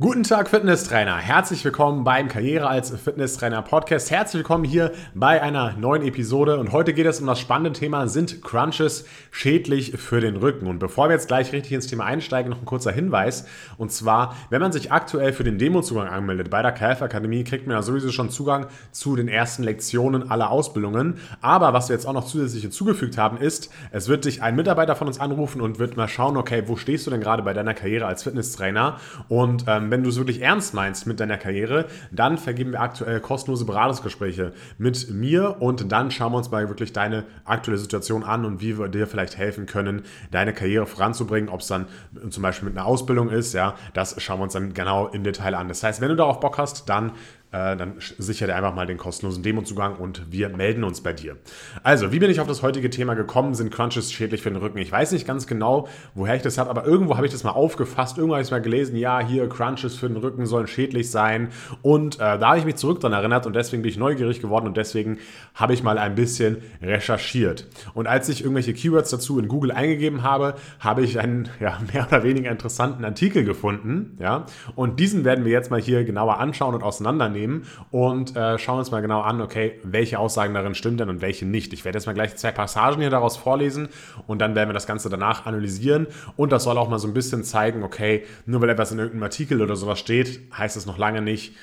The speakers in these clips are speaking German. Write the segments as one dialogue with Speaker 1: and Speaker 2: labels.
Speaker 1: Guten Tag, Fitnesstrainer. Herzlich willkommen beim Karriere als Fitnesstrainer Podcast. Herzlich willkommen hier bei einer neuen Episode. Und heute geht es um das spannende Thema, sind Crunches schädlich für den Rücken? Und bevor wir jetzt gleich richtig ins Thema einsteigen, noch ein kurzer Hinweis. Und zwar, wenn man sich aktuell für den Demozugang anmeldet bei der KF Akademie, kriegt man ja sowieso schon Zugang zu den ersten Lektionen aller Ausbildungen. Aber was wir jetzt auch noch zusätzlich hinzugefügt haben, ist, es wird dich ein Mitarbeiter von uns anrufen und wird mal schauen, okay, wo stehst du denn gerade bei deiner Karriere als Fitnesstrainer? Und ähm, wenn du es wirklich ernst meinst mit deiner Karriere, dann vergeben wir aktuell kostenlose Beratungsgespräche mit mir und dann schauen wir uns mal wirklich deine aktuelle Situation an und wie wir dir vielleicht helfen können, deine Karriere voranzubringen, ob es dann zum Beispiel mit einer Ausbildung ist, ja, das schauen wir uns dann genau im Detail an. Das heißt, wenn du darauf Bock hast, dann äh, dann sicher dir einfach mal den kostenlosen Demozugang und wir melden uns bei dir. Also, wie bin ich auf das heutige Thema gekommen? Sind Crunches schädlich für den Rücken? Ich weiß nicht ganz genau, woher ich das habe, aber irgendwo habe ich das mal aufgefasst. Irgendwo habe ich es mal gelesen, ja, hier Crunches für den Rücken sollen schädlich sein. Und äh, da habe ich mich zurück daran erinnert und deswegen bin ich neugierig geworden und deswegen habe ich mal ein bisschen recherchiert. Und als ich irgendwelche Keywords dazu in Google eingegeben habe, habe ich einen ja, mehr oder weniger interessanten Artikel gefunden. Ja? Und diesen werden wir jetzt mal hier genauer anschauen und auseinandernehmen nehmen und äh, schauen uns mal genau an, okay, welche Aussagen darin stimmen denn und welche nicht. Ich werde jetzt mal gleich zwei Passagen hier daraus vorlesen und dann werden wir das Ganze danach analysieren und das soll auch mal so ein bisschen zeigen, okay, nur weil etwas in irgendeinem Artikel oder sowas steht, heißt es noch lange nicht,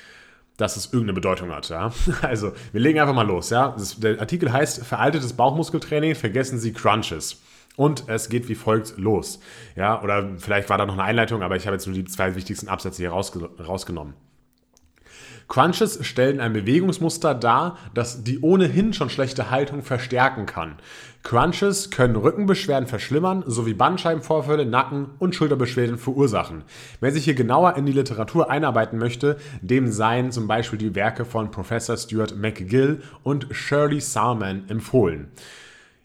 Speaker 1: dass es irgendeine Bedeutung hat. Ja? Also, wir legen einfach mal los. Ja? Das, der Artikel heißt Veraltetes Bauchmuskeltraining, vergessen Sie Crunches. Und es geht wie folgt los. Ja, oder vielleicht war da noch eine Einleitung, aber ich habe jetzt nur die zwei wichtigsten Absätze hier rausge rausgenommen. Crunches stellen ein Bewegungsmuster dar, das die ohnehin schon schlechte Haltung verstärken kann. Crunches können Rückenbeschwerden verschlimmern sowie Bandscheibenvorfälle, Nacken- und Schulterbeschwerden verursachen. Wer sich hier genauer in die Literatur einarbeiten möchte, dem seien zum Beispiel die Werke von Professor Stuart McGill und Shirley Salman empfohlen.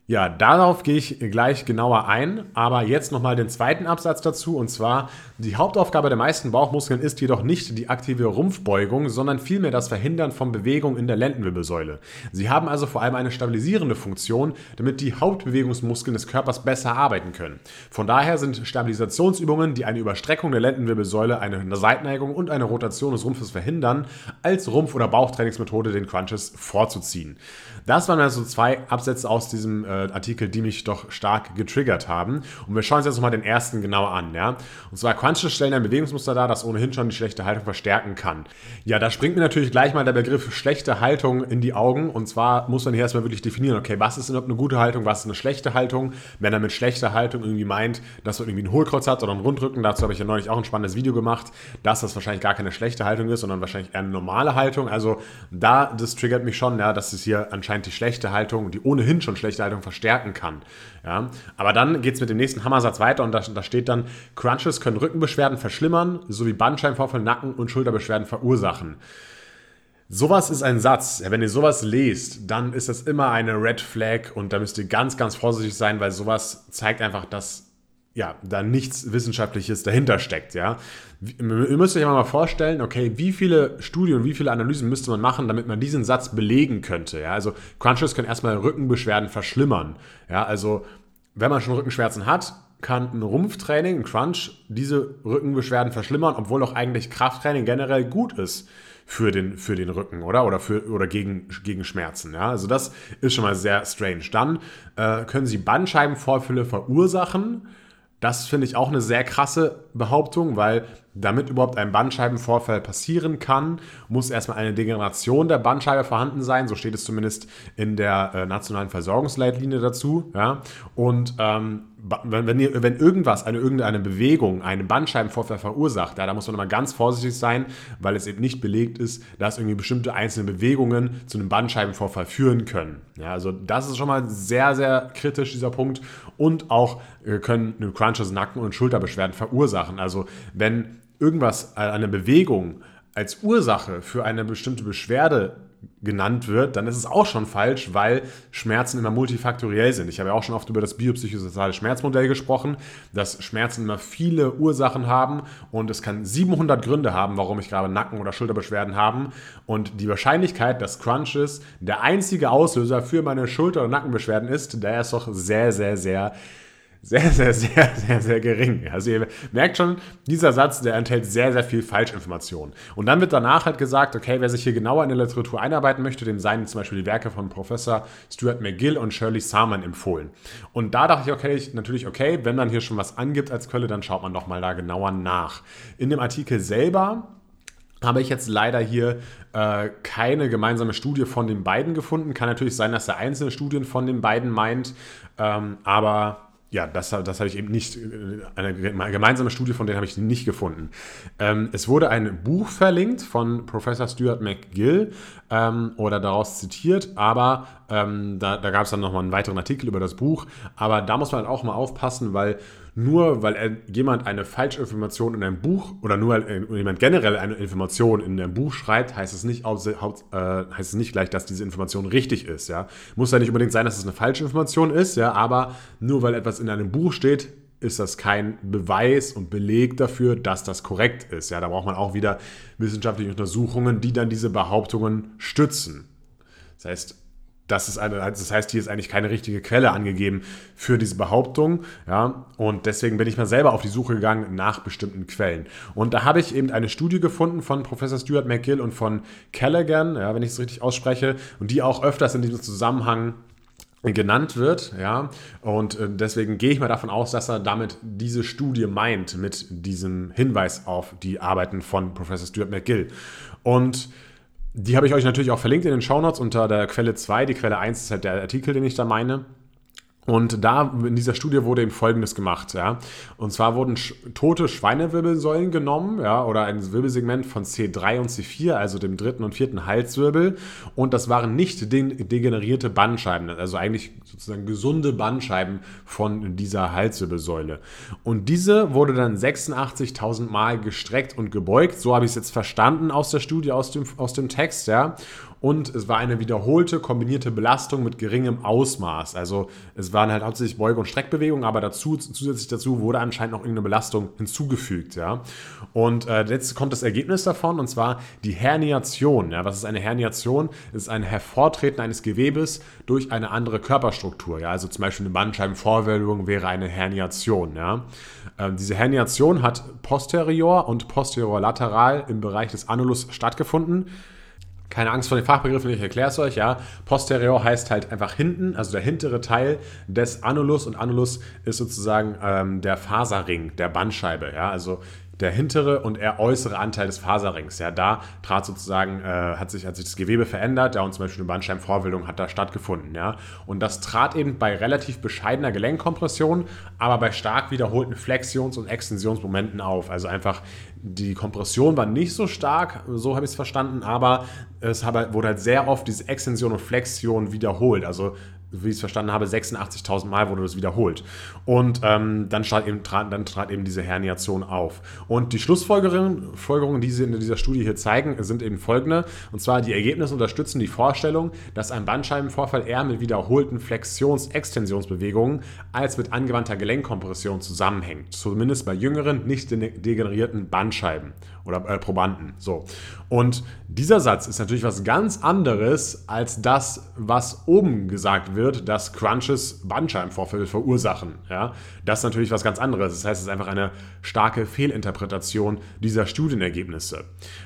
Speaker 1: Ja, darauf gehe ich gleich genauer ein, aber jetzt nochmal den zweiten Absatz dazu und zwar, die Hauptaufgabe der meisten Bauchmuskeln ist jedoch nicht die aktive Rumpfbeugung, sondern vielmehr das Verhindern von Bewegung in der Lendenwirbelsäule. Sie haben also vor allem eine stabilisierende Funktion, damit die Hauptbewegungsmuskeln des Körpers besser arbeiten können. Von daher sind Stabilisationsübungen, die eine Überstreckung der Lendenwirbelsäule, eine Seitneigung und eine Rotation des Rumpfes verhindern, als Rumpf- oder Bauchtrainingsmethode den Crunches vorzuziehen. Das waren also zwei Absätze aus diesem äh, Artikel, die mich doch stark getriggert haben. Und wir schauen uns jetzt nochmal den ersten genauer an. Ja? Und zwar Crunches stellen ein Bewegungsmuster dar, das ohnehin schon die schlechte Haltung verstärken kann. Ja, da springt mir natürlich gleich mal der Begriff schlechte Haltung in die Augen. Und zwar muss man hier erstmal wirklich definieren, okay, was ist überhaupt eine gute Haltung, was ist eine schlechte Haltung? Wenn er mit schlechter Haltung irgendwie meint, dass man irgendwie einen Hohlkreuz hat oder einen Rundrücken, dazu habe ich ja neulich auch ein spannendes Video gemacht, dass das wahrscheinlich gar keine schlechte Haltung ist, sondern wahrscheinlich eher eine normale Haltung. Also da, das triggert mich schon, ja, dass es hier anscheinend die schlechte Haltung, die ohnehin schon schlechte Haltung verstärken kann. Ja? Aber dann geht es mit dem nächsten Hammersatz weiter und da, da steht dann, Crunches können Rückenbeschwerden verschlimmern, sowie Bandscheibenvorfall, Nacken- und Schulterbeschwerden verursachen. Sowas ist ein Satz. Wenn ihr sowas lest, dann ist das immer eine Red Flag und da müsst ihr ganz, ganz vorsichtig sein, weil sowas zeigt einfach, dass ja, da nichts Wissenschaftliches dahinter steckt, ja. Ihr müsst euch mal vorstellen, okay, wie viele Studien, wie viele Analysen müsste man machen, damit man diesen Satz belegen könnte, ja. Also Crunches können erstmal Rückenbeschwerden verschlimmern, ja. Also, wenn man schon Rückenschmerzen hat, kann ein Rumpftraining, ein Crunch, diese Rückenbeschwerden verschlimmern, obwohl auch eigentlich Krafttraining generell gut ist für den, für den Rücken, oder? Oder, für, oder gegen, gegen Schmerzen. Ja? Also das ist schon mal sehr strange. Dann äh, können sie Bandscheibenvorfälle verursachen das finde ich auch eine sehr krasse Behauptung, weil damit überhaupt ein Bandscheibenvorfall passieren kann, muss erstmal eine Degeneration der Bandscheibe vorhanden sein. So steht es zumindest in der äh, nationalen Versorgungsleitlinie dazu. Ja? Und ähm, wenn, wenn, wenn, irgendwas, eine irgendeine Bewegung, einen Bandscheibenvorfall verursacht, ja, da muss man immer ganz vorsichtig sein, weil es eben nicht belegt ist, dass irgendwie bestimmte einzelne Bewegungen zu einem Bandscheibenvorfall führen können. Ja, also das ist schon mal sehr, sehr kritisch, dieser Punkt. Und auch äh, können Crunches, Nacken- und Schulterbeschwerden verursachen. Also wenn irgendwas, eine Bewegung als Ursache für eine bestimmte Beschwerde genannt wird, dann ist es auch schon falsch, weil Schmerzen immer multifaktoriell sind. Ich habe ja auch schon oft über das biopsychosoziale Schmerzmodell gesprochen, dass Schmerzen immer viele Ursachen haben und es kann 700 Gründe haben, warum ich gerade Nacken- oder Schulterbeschwerden habe. Und die Wahrscheinlichkeit, dass Crunches der einzige Auslöser für meine Schulter- und Nackenbeschwerden ist, der ist doch sehr, sehr, sehr sehr, sehr, sehr, sehr, sehr gering. Also ihr merkt schon, dieser Satz, der enthält sehr, sehr viel Falschinformation. Und dann wird danach halt gesagt, okay, wer sich hier genauer in der Literatur einarbeiten möchte, dem seien zum Beispiel die Werke von Professor Stuart McGill und Shirley Sarman empfohlen. Und da dachte ich, okay, ich, natürlich, okay, wenn man hier schon was angibt als Quelle, dann schaut man doch mal da genauer nach. In dem Artikel selber habe ich jetzt leider hier äh, keine gemeinsame Studie von den beiden gefunden. Kann natürlich sein, dass er einzelne Studien von den beiden meint, ähm, aber ja, das, das habe ich eben nicht, eine gemeinsame Studie von denen habe ich nicht gefunden. Ähm, es wurde ein Buch verlinkt von Professor Stuart McGill ähm, oder daraus zitiert, aber ähm, da, da gab es dann nochmal einen weiteren Artikel über das Buch. Aber da muss man halt auch mal aufpassen, weil nur weil jemand eine Falschinformation in einem Buch oder nur weil äh, jemand generell eine Information in einem Buch schreibt, heißt es nicht, äh, heißt es nicht gleich, dass diese Information richtig ist. Ja? Muss ja nicht unbedingt sein, dass es eine falsche Information ist, ja? aber nur weil etwas in einem Buch steht, ist das kein Beweis und Beleg dafür, dass das korrekt ist. Ja, da braucht man auch wieder wissenschaftliche Untersuchungen, die dann diese Behauptungen stützen. Das heißt, das, ist eine, das heißt, hier ist eigentlich keine richtige Quelle angegeben für diese Behauptung. Ja, und deswegen bin ich mal selber auf die Suche gegangen nach bestimmten Quellen. Und da habe ich eben eine Studie gefunden von Professor Stuart McGill und von Callaghan, ja, wenn ich es richtig ausspreche, und die auch öfters in diesem Zusammenhang genannt wird, ja, und äh, deswegen gehe ich mal davon aus, dass er damit diese Studie meint mit diesem Hinweis auf die Arbeiten von Professor Stuart McGill. Und die habe ich euch natürlich auch verlinkt in den Shownotes unter der Quelle 2. Die Quelle 1 ist halt der Artikel, den ich da meine. Und da in dieser Studie wurde eben Folgendes gemacht, ja. Und zwar wurden sch tote Schweinewirbelsäulen genommen, ja, oder ein Wirbelsegment von C3 und C4, also dem dritten und vierten Halswirbel. Und das waren nicht degenerierte Bandscheiben, also eigentlich sozusagen gesunde Bandscheiben von dieser Halswirbelsäule. Und diese wurde dann 86.000 Mal gestreckt und gebeugt. So habe ich es jetzt verstanden aus der Studie, aus dem, aus dem Text, ja und es war eine wiederholte kombinierte Belastung mit geringem Ausmaß. Also es waren halt hauptsächlich Beuge- und Streckbewegungen, aber dazu, zusätzlich dazu wurde anscheinend noch irgendeine Belastung hinzugefügt. Ja? Und äh, jetzt kommt das Ergebnis davon, und zwar die Herniation. Ja? Was ist eine Herniation? Es ist ein Hervortreten eines Gewebes durch eine andere Körperstruktur. Ja? Also zum Beispiel eine Bandscheibenvorwölbung wäre eine Herniation. Ja? Ähm, diese Herniation hat posterior und posterior-lateral im Bereich des Annulus stattgefunden. Keine Angst vor den Fachbegriffen, ich erkläre es euch, ja. Posterior heißt halt einfach hinten, also der hintere Teil des Annulus und Annulus ist sozusagen ähm, der Faserring der Bandscheibe, ja. Also der hintere und eher äußere Anteil des Faserrings. Ja, da trat sozusagen, äh, hat, sich, hat sich das Gewebe verändert, ja, und zum Beispiel eine Bandscheibenvorwölbung hat da stattgefunden. Ja. Und das trat eben bei relativ bescheidener Gelenkkompression, aber bei stark wiederholten Flexions- und Extensionsmomenten auf. Also einfach die Kompression war nicht so stark, so habe ich es verstanden, aber es wurde halt sehr oft diese Extension und Flexion wiederholt. Also wie ich es verstanden habe, 86.000 Mal wurde das wiederholt. Und ähm, dann, trat eben, trat, dann trat eben diese Herniation auf. Und die Schlussfolgerungen, die sie in dieser Studie hier zeigen, sind eben folgende. Und zwar, die Ergebnisse unterstützen die Vorstellung, dass ein Bandscheibenvorfall eher mit wiederholten Flexions-Extensionsbewegungen als mit angewandter Gelenkkompression zusammenhängt. Zumindest bei jüngeren, nicht degenerierten Bandscheiben oder äh, Probanden. So. Und dieser Satz ist natürlich was ganz anderes als das, was oben gesagt wird, dass Crunches Bandscheibenvorfälle verursachen. Ja? Das ist natürlich was ganz anderes. Das heißt, es ist einfach eine starke Fehlinterpretation dieser Studienergebnisse.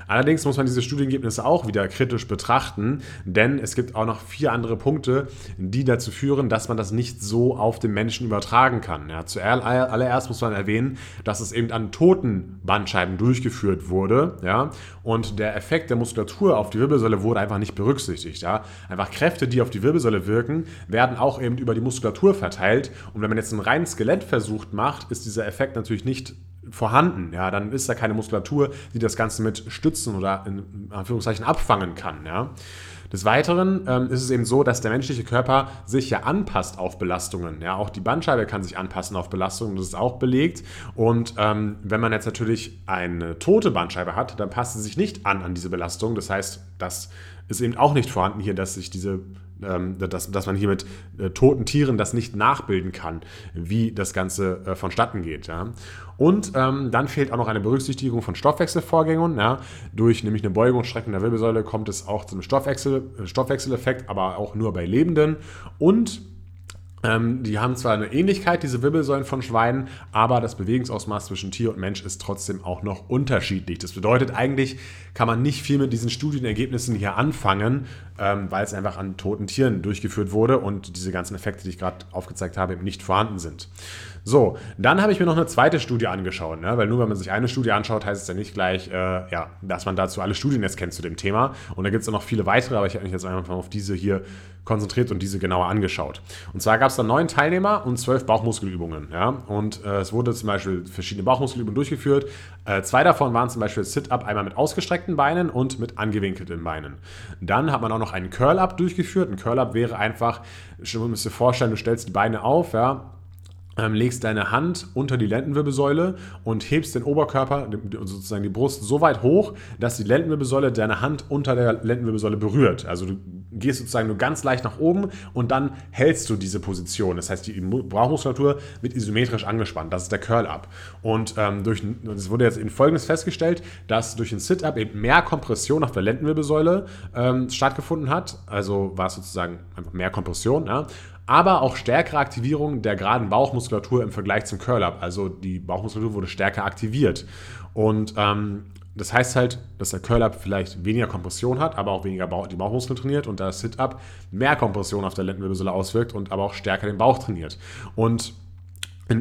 Speaker 1: Allerdings muss man diese Studienergebnisse auch wieder kritisch betrachten, denn es gibt auch noch vier andere Punkte, die dazu führen, dass man das nicht so auf den Menschen übertragen kann. Ja? Zuallererst muss man erwähnen, dass es eben an toten Bandscheiben durchgeführt wurde, ja, und der Effekt der Muskulatur auf die Wirbelsäule wurde einfach nicht berücksichtigt, ja. Einfach Kräfte, die auf die Wirbelsäule wirken, werden auch eben über die Muskulatur verteilt und wenn man jetzt einen reinen Skelettversuch macht, ist dieser Effekt natürlich nicht vorhanden, ja, dann ist da keine Muskulatur, die das Ganze mit stützen oder in Anführungszeichen abfangen kann, ja. Des Weiteren ähm, ist es eben so, dass der menschliche Körper sich ja anpasst auf Belastungen. Ja, auch die Bandscheibe kann sich anpassen auf Belastungen, das ist auch belegt. Und ähm, wenn man jetzt natürlich eine tote Bandscheibe hat, dann passt sie sich nicht an an diese Belastung. Das heißt, das ist eben auch nicht vorhanden hier, dass sich diese ähm, dass, dass man hier mit äh, toten Tieren das nicht nachbilden kann, wie das Ganze äh, vonstatten geht. Ja. Und ähm, dann fehlt auch noch eine Berücksichtigung von Stoffwechselvorgängen. Ja. Durch nämlich eine Beugung Strecken der Wirbelsäule kommt es auch zum Stoffwechsel, äh, Stoffwechseleffekt, aber auch nur bei Lebenden. Und Ähm, die haben zwar eine Ähnlichkeit, diese Wirbelsäulen von Schweinen, aber das Bewegungsausmaß zwischen Tier und Mensch ist trotzdem auch noch unterschiedlich. Das bedeutet, eigentlich kann man nicht viel mit diesen Studienergebnissen hier anfangen, ähm, weil es einfach an toten Tieren durchgeführt wurde und diese ganzen Effekte, die ich gerade aufgezeigt habe, eben nicht vorhanden sind. So, dann habe ich mir noch eine zweite Studie angeschaut, ne? weil nur wenn man sich eine Studie anschaut, heißt es ja nicht gleich, äh, ja, dass man dazu alle Studien jetzt kennt zu dem Thema. Und da gibt es noch viele weitere, aber ich habe mich jetzt einfach auf diese hier konzentriert und diese genauer angeschaut. Und zwar gab es da neun Teilnehmer und zwölf Bauchmuskelübungen. Ja? Und äh, es wurde zum Beispiel verschiedene Bauchmuskelübungen durchgeführt. Äh, zwei davon waren zum Beispiel Sit-Up einmal mit ausgestreckten Beinen und mit angewinkelten Beinen. Dann hat man auch noch einen Curl-Up durchgeführt. Ein Curl-Up wäre einfach, musst dir vorstellen, du stellst die Beine auf, ja, legst deine Hand unter die Lendenwirbelsäule und hebst den Oberkörper, sozusagen die Brust, so weit hoch, dass die Lendenwirbelsäule deine Hand unter der Lendenwirbelsäule berührt. Also du gehst sozusagen nur ganz leicht nach oben und dann hältst du diese Position. Das heißt, die Bauchmuskulatur wird isometrisch angespannt. Das ist der Curl-Up. Und ähm, durch, es wurde jetzt in Folgendes festgestellt, dass durch den Sit-Up eben mehr Kompression auf der Lendenwirbelsäule ähm, stattgefunden hat. Also war es sozusagen einfach mehr Kompression. Ja? Aber auch stärkere Aktivierung der geraden Bauchmuskulatur im Vergleich zum Curl-Up. Also die Bauchmuskulatur wurde stärker aktiviert. Und ähm, das heißt halt, dass der Curl-Up vielleicht weniger Kompression hat, aber auch weniger Bauch, die Bauchmuskeln trainiert und der Sit-Up mehr Kompression auf der Lendenwirbelsäule auswirkt und aber auch stärker den Bauch trainiert. Und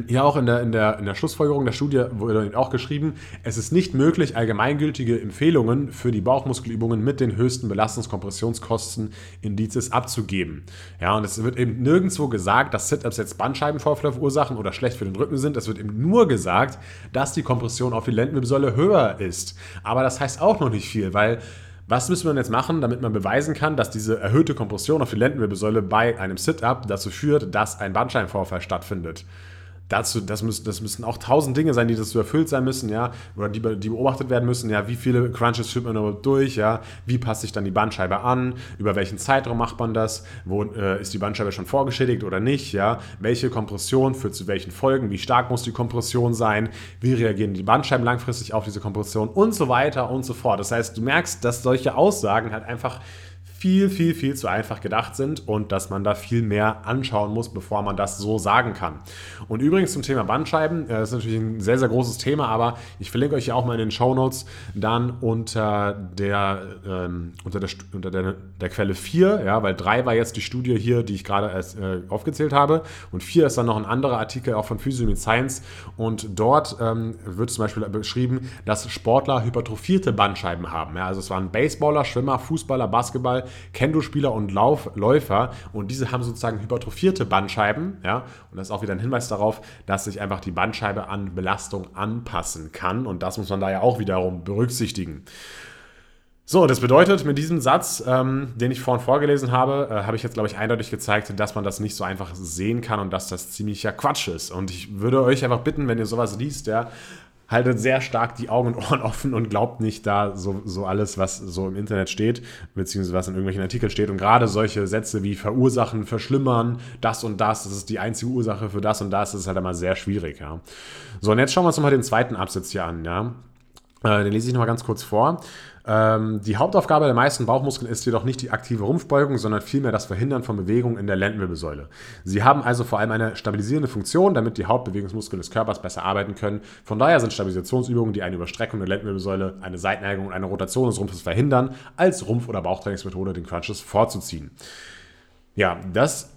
Speaker 1: ja, auch in der, in, der, in der Schlussfolgerung der Studie wurde auch geschrieben, es ist nicht möglich, allgemeingültige Empfehlungen für die Bauchmuskelübungen mit den höchsten Belastungskompressionskosten Indizes abzugeben. Ja, und es wird eben nirgendwo gesagt, dass Sit-Ups jetzt Bandscheibenvorfall verursachen oder schlecht für den Rücken sind. Es wird eben nur gesagt, dass die Kompression auf die Lendenwirbelsäule höher ist. Aber das heißt auch noch nicht viel, weil was müssen wir jetzt machen, damit man beweisen kann, dass diese erhöhte Kompression auf die Lendenwirbelsäule bei einem Sit-Up dazu führt, dass ein Bandscheibenvorfall stattfindet? Dazu, das müssen, das müssen auch tausend Dinge sein, die dazu erfüllt sein müssen, ja, oder die, die beobachtet werden müssen, ja, wie viele Crunches führt man überhaupt durch, ja, wie passt sich dann die Bandscheibe an, über welchen Zeitraum macht man das, wo äh, ist die Bandscheibe schon vorgeschädigt oder nicht, ja, welche Kompression führt zu welchen Folgen, wie stark muss die Kompression sein, wie reagieren die Bandscheiben langfristig auf diese Kompression und so weiter und so fort. Das heißt, du merkst, dass solche Aussagen halt einfach viel, viel, viel zu einfach gedacht sind und dass man da viel mehr anschauen muss, bevor man das so sagen kann. Und übrigens zum Thema Bandscheiben, äh, das ist natürlich ein sehr, sehr großes Thema, aber ich verlinke euch ja auch mal in den Show Notes dann unter der, ähm, unter der, unter der, der Quelle 4, ja, weil 3 war jetzt die Studie hier, die ich gerade erst, äh, aufgezählt habe und 4 ist dann noch ein anderer Artikel auch von Physio Science und dort ähm, wird zum Beispiel beschrieben, dass Sportler hypertrophierte Bandscheiben haben. Ja, also es waren Baseballer, Schwimmer, Fußballer, Basketball, Kendo-Spieler und Lauf Läufer und diese haben sozusagen hypertrophierte Bandscheiben. Ja? Und das ist auch wieder ein Hinweis darauf, dass sich einfach die Bandscheibe an Belastung anpassen kann und das muss man da ja auch wiederum berücksichtigen. So, das bedeutet, mit diesem Satz, ähm, den ich vorhin vorgelesen habe, äh, habe ich jetzt, glaube ich, eindeutig gezeigt, dass man das nicht so einfach sehen kann und dass das ziemlicher Quatsch ist. Und ich würde euch einfach bitten, wenn ihr sowas liest, ja, haltet sehr stark die Augen und Ohren offen und glaubt nicht da so, so alles, was so im Internet steht, beziehungsweise was in irgendwelchen Artikeln steht. Und gerade solche Sätze wie verursachen, verschlimmern, das und das, das ist die einzige Ursache für das und das, das ist halt immer sehr schwierig. Ja. So, und jetzt schauen wir uns nochmal den zweiten Absatz hier an. Ja. Äh, den lese ich nochmal ganz kurz vor. Ähm, die Hauptaufgabe der meisten Bauchmuskeln ist jedoch nicht die aktive Rumpfbeugung, sondern vielmehr das Verhindern von Bewegungen in der Lendenwirbelsäule. Sie haben also vor allem eine stabilisierende Funktion, damit die Hauptbewegungsmuskeln des Körpers besser arbeiten können. Von daher sind Stabilisationsübungen, die eine Überstreckung der Lendenwirbelsäule, eine Seitneigung und eine Rotation des Rumpfes verhindern, als Rumpf- oder Bauchtrainingsmethode den Crunches vorzuziehen. Ja, das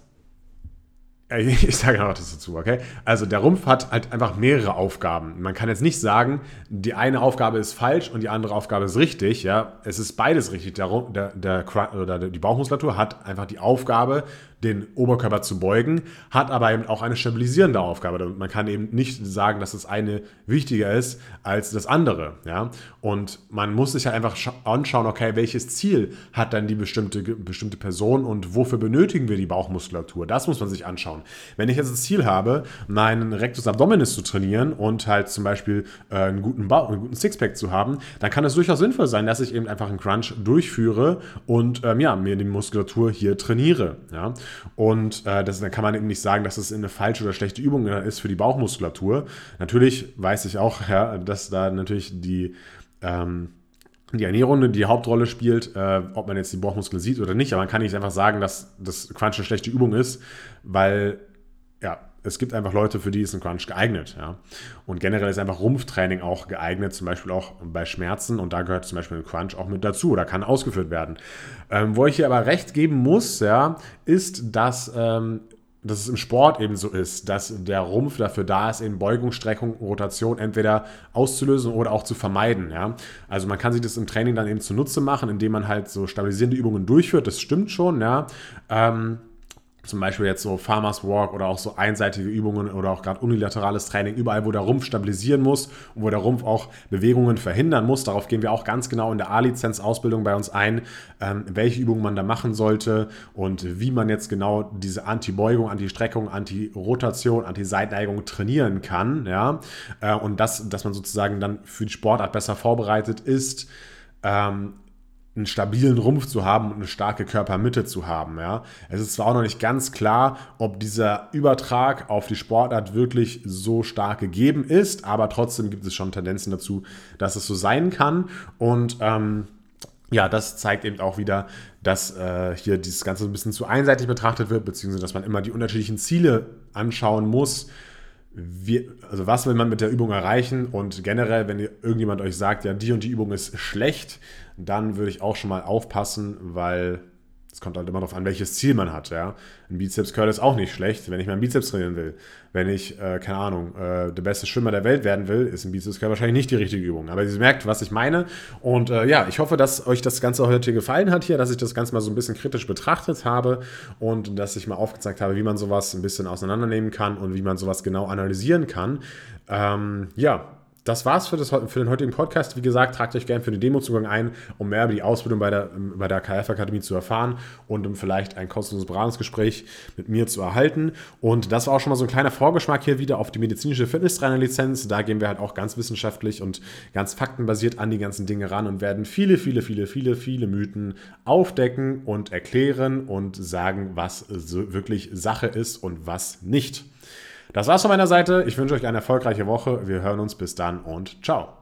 Speaker 1: ich sage noch das dazu, okay? Also der Rumpf hat halt einfach mehrere Aufgaben. Man kann jetzt nicht sagen, die eine Aufgabe ist falsch und die andere Aufgabe ist richtig. Ja, es ist beides richtig. Der, der, der, oder die Bauchmuskulatur hat einfach die Aufgabe, den Oberkörper zu beugen, hat aber eben auch eine stabilisierende Aufgabe. Man kann eben nicht sagen, dass das eine wichtiger ist als das andere. Ja? Und man muss sich ja einfach anschauen, okay, welches Ziel hat dann die bestimmte, bestimmte Person und wofür benötigen wir die Bauchmuskulatur? Das muss man sich anschauen. Wenn ich jetzt das Ziel habe, meinen Rectus Abdominis zu trainieren und halt zum Beispiel äh, einen guten Bauch, einen guten Sixpack zu haben, dann kann es durchaus sinnvoll sein, dass ich eben einfach einen Crunch durchführe und ähm, ja, mir die Muskulatur hier trainiere. Ja? Und äh, das, dann kann man eben nicht sagen, dass es eine falsche oder schlechte Übung ist für die Bauchmuskulatur. Natürlich weiß ich auch, ja, dass da natürlich die, ähm, die Ernährung die Hauptrolle spielt, äh, ob man jetzt die Bauchmuskeln sieht oder nicht. Aber man kann nicht einfach sagen, dass das Crunch eine schlechte Übung ist, weil ja, es gibt einfach Leute, für die ist ein Crunch geeignet. Ja? Und generell ist einfach Rumpftraining auch geeignet, zum Beispiel auch bei Schmerzen. Und da gehört zum Beispiel ein Crunch auch mit dazu oder kann ausgeführt werden. Ähm, wo ich hier aber recht geben muss, ja, ist, dass ähm, dass es im Sport eben so ist, dass der Rumpf dafür da ist, eben Beugung, Streckung, Rotation entweder auszulösen oder auch zu vermeiden. Ja? Also man kann sich das im Training dann eben zunutze machen, indem man halt so stabilisierende Übungen durchführt. Das stimmt schon, ja. Ähm, zum Beispiel jetzt so Farmers Walk oder auch so einseitige Übungen oder auch gerade unilaterales Training, überall, wo der Rumpf stabilisieren muss und wo der Rumpf auch Bewegungen verhindern muss. Darauf gehen wir auch ganz genau in der A-Lizenz-Ausbildung bei uns ein, ähm, welche Übungen man da machen sollte und wie man jetzt genau diese Anti-Beugung, Anti-Streckung, Anti-Rotation, Anti-Seitneigung trainieren kann. Ja? Äh, und das, dass man sozusagen dann für die Sportart besser vorbereitet ist. Einen stabilen Rumpf zu haben und eine starke Körpermitte zu haben. Ja. Es ist zwar auch noch nicht ganz klar, ob dieser Übertrag auf die Sportart wirklich so stark gegeben ist, aber trotzdem gibt es schon Tendenzen dazu, dass es so sein kann. Und ähm, ja, das zeigt eben auch wieder, dass äh, hier dieses Ganze ein bisschen zu einseitig betrachtet wird, beziehungsweise dass man immer die unterschiedlichen Ziele anschauen muss wie, also was will man mit der Übung erreichen? Und generell, wenn irgendjemand euch sagt, ja, die und die Übung ist schlecht, dann würde ich auch schon mal aufpassen, weil es kommt halt immer darauf an, welches Ziel man hat. Ja? Ein Bizeps Curl ist auch nicht schlecht, wenn ich meinen Bizeps trainieren will. Wenn ich, äh, keine Ahnung, äh, der beste Schwimmer der Welt werden will, ist ein Bizeps Curl wahrscheinlich nicht die richtige Übung. Aber ihr merkt, was ich meine. Und äh, ja, ich hoffe, dass euch das Ganze heute gefallen hat hier, dass ich das Ganze mal so ein bisschen kritisch betrachtet habe und dass ich mal aufgezeigt habe, wie man sowas ein bisschen auseinandernehmen kann und wie man sowas genau analysieren kann. Ähm, ja, das war's für, das, für den heutigen Podcast. Wie gesagt, tragt euch gerne für den Demozugang ein, um mehr über die Ausbildung bei der, bei der KF-Akademie zu erfahren und um vielleicht ein kostenloses Beratungsgespräch mit mir zu erhalten. Und das war auch schon mal so ein kleiner Vorgeschmack hier wieder auf die medizinische Fitnesstrainer-Lizenz. Da gehen wir halt auch ganz wissenschaftlich und ganz faktenbasiert an die ganzen Dinge ran und werden viele, viele, viele, viele, viele Mythen aufdecken und erklären und sagen, was wirklich Sache ist und was nicht. Das war's von meiner Seite. Ich wünsche euch eine erfolgreiche Woche. Wir hören uns bis dann und ciao.